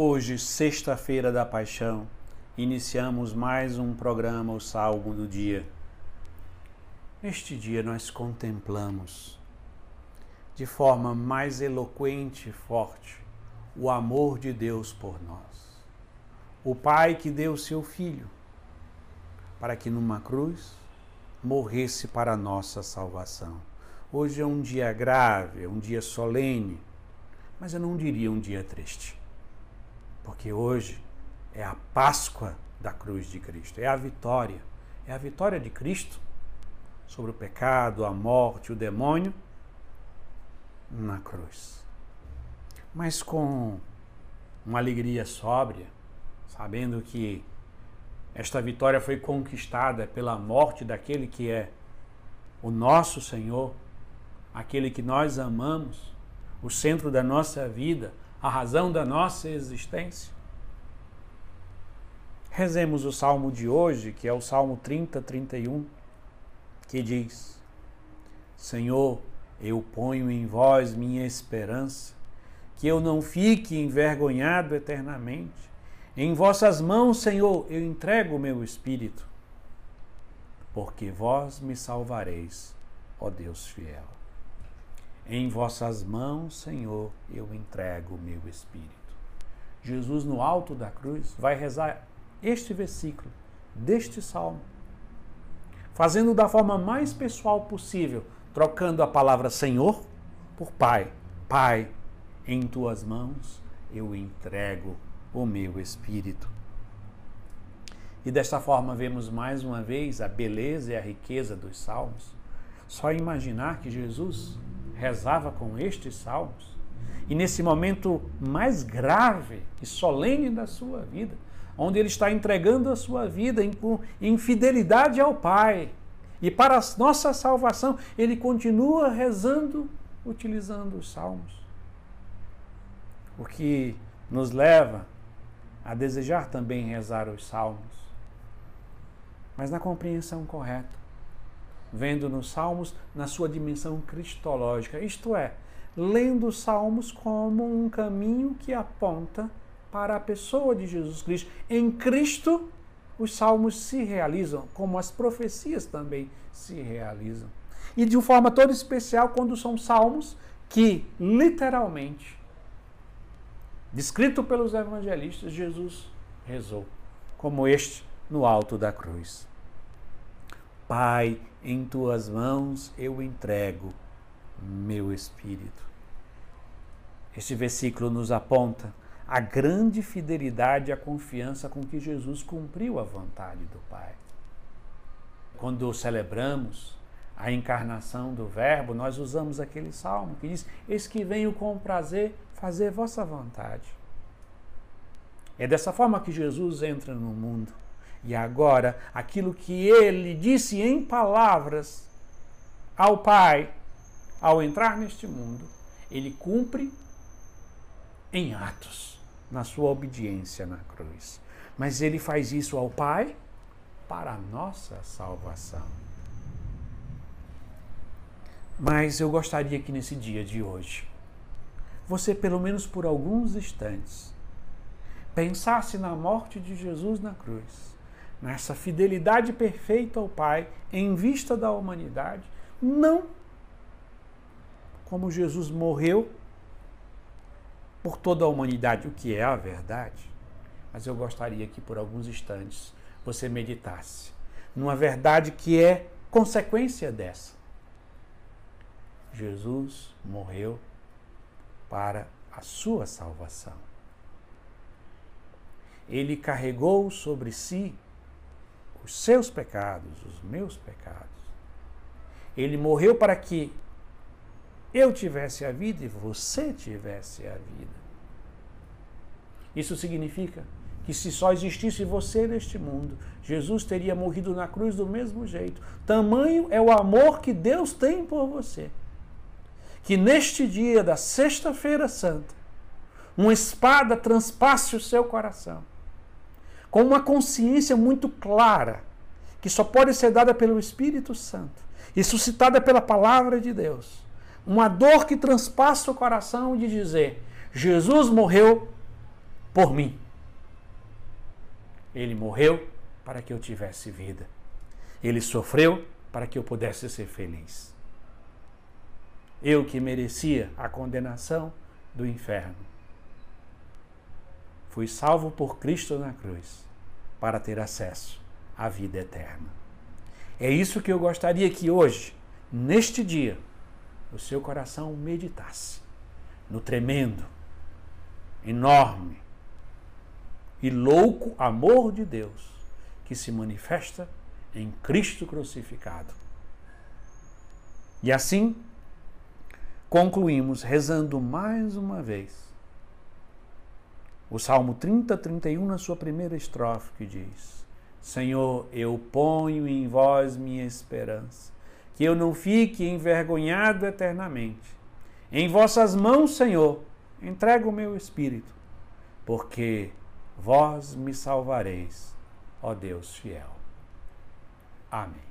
Hoje, sexta-feira da Paixão, iniciamos mais um programa, o Salmo do Dia. Neste dia nós contemplamos de forma mais eloquente e forte o amor de Deus por nós. O Pai que deu seu Filho para que numa cruz morresse para a nossa salvação. Hoje é um dia grave, é um dia solene, mas eu não diria um dia triste, porque hoje é a Páscoa da cruz de Cristo, é a vitória, é a vitória de Cristo sobre o pecado, a morte, o demônio na cruz. Mas com uma alegria sóbria, sabendo que esta vitória foi conquistada pela morte daquele que é o nosso Senhor, aquele que nós amamos, o centro da nossa vida, a razão da nossa existência. Rezemos o salmo de hoje, que é o Salmo 30, 31, que diz: Senhor, eu ponho em vós minha esperança, que eu não fique envergonhado eternamente. Em vossas mãos, Senhor, eu entrego o meu espírito, porque vós me salvareis, ó Deus fiel. Em vossas mãos, Senhor, eu entrego o meu espírito. Jesus, no alto da cruz, vai rezar este versículo deste salmo, fazendo da forma mais pessoal possível, trocando a palavra Senhor por Pai. Pai, em tuas mãos eu entrego o meu espírito. E desta forma vemos mais uma vez a beleza e a riqueza dos salmos. Só imaginar que Jesus rezava com estes salmos e nesse momento mais grave e solene da sua vida, onde ele está entregando a sua vida em, em fidelidade ao Pai. E para a nossa salvação, ele continua rezando, utilizando os salmos. O que nos leva a desejar também rezar os salmos, mas na compreensão correta, vendo nos salmos na sua dimensão cristológica, isto é, lendo os salmos como um caminho que aponta para a pessoa de Jesus Cristo. Em Cristo, os salmos se realizam, como as profecias também se realizam. E de uma forma toda especial quando são salmos que, literalmente, descrito pelos evangelistas, Jesus rezou, como este no alto da cruz. Pai, em tuas mãos eu entrego meu espírito. Este versículo nos aponta a grande fidelidade e a confiança com que Jesus cumpriu a vontade do Pai. Quando celebramos a encarnação do Verbo, nós usamos aquele salmo que diz: Eis que venho com prazer fazer vossa vontade. É dessa forma que Jesus entra no mundo. E agora, aquilo que ele disse em palavras ao Pai, ao entrar neste mundo, ele cumpre em atos, na sua obediência na cruz. Mas ele faz isso ao Pai para a nossa salvação. Mas eu gostaria que nesse dia de hoje, você, pelo menos por alguns instantes, pensasse na morte de Jesus na cruz, nessa fidelidade perfeita ao Pai em vista da humanidade, não como Jesus morreu por toda a humanidade, o que é a verdade, mas eu gostaria que por alguns instantes você meditasse numa verdade que é consequência dessa. Jesus morreu para a sua salvação. Ele carregou sobre si os seus pecados, os meus pecados. Ele morreu para que eu tivesse a vida e você tivesse a vida. Isso significa que se só existisse você neste mundo, Jesus teria morrido na cruz do mesmo jeito. Tamanho é o amor que Deus tem por você que neste dia da Sexta-feira Santa, uma espada transpasse o seu coração, com uma consciência muito clara, que só pode ser dada pelo Espírito Santo e suscitada pela palavra de Deus. Uma dor que transpassa o coração de dizer: Jesus morreu por mim. Ele morreu para que eu tivesse vida. Ele sofreu para que eu pudesse ser feliz. Eu que merecia a condenação do inferno. Fui salvo por Cristo na cruz para ter acesso à vida eterna. É isso que eu gostaria que hoje, neste dia, o seu coração meditasse no tremendo, enorme e louco amor de Deus que se manifesta em Cristo crucificado. E assim, concluímos rezando mais uma vez o Salmo 30, 31, na sua primeira estrofe, que diz: Senhor, eu ponho em vós minha esperança, que eu não fique envergonhado eternamente. Em vossas mãos, Senhor, entrego o meu espírito, porque vós me salvareis, ó Deus fiel. Amém.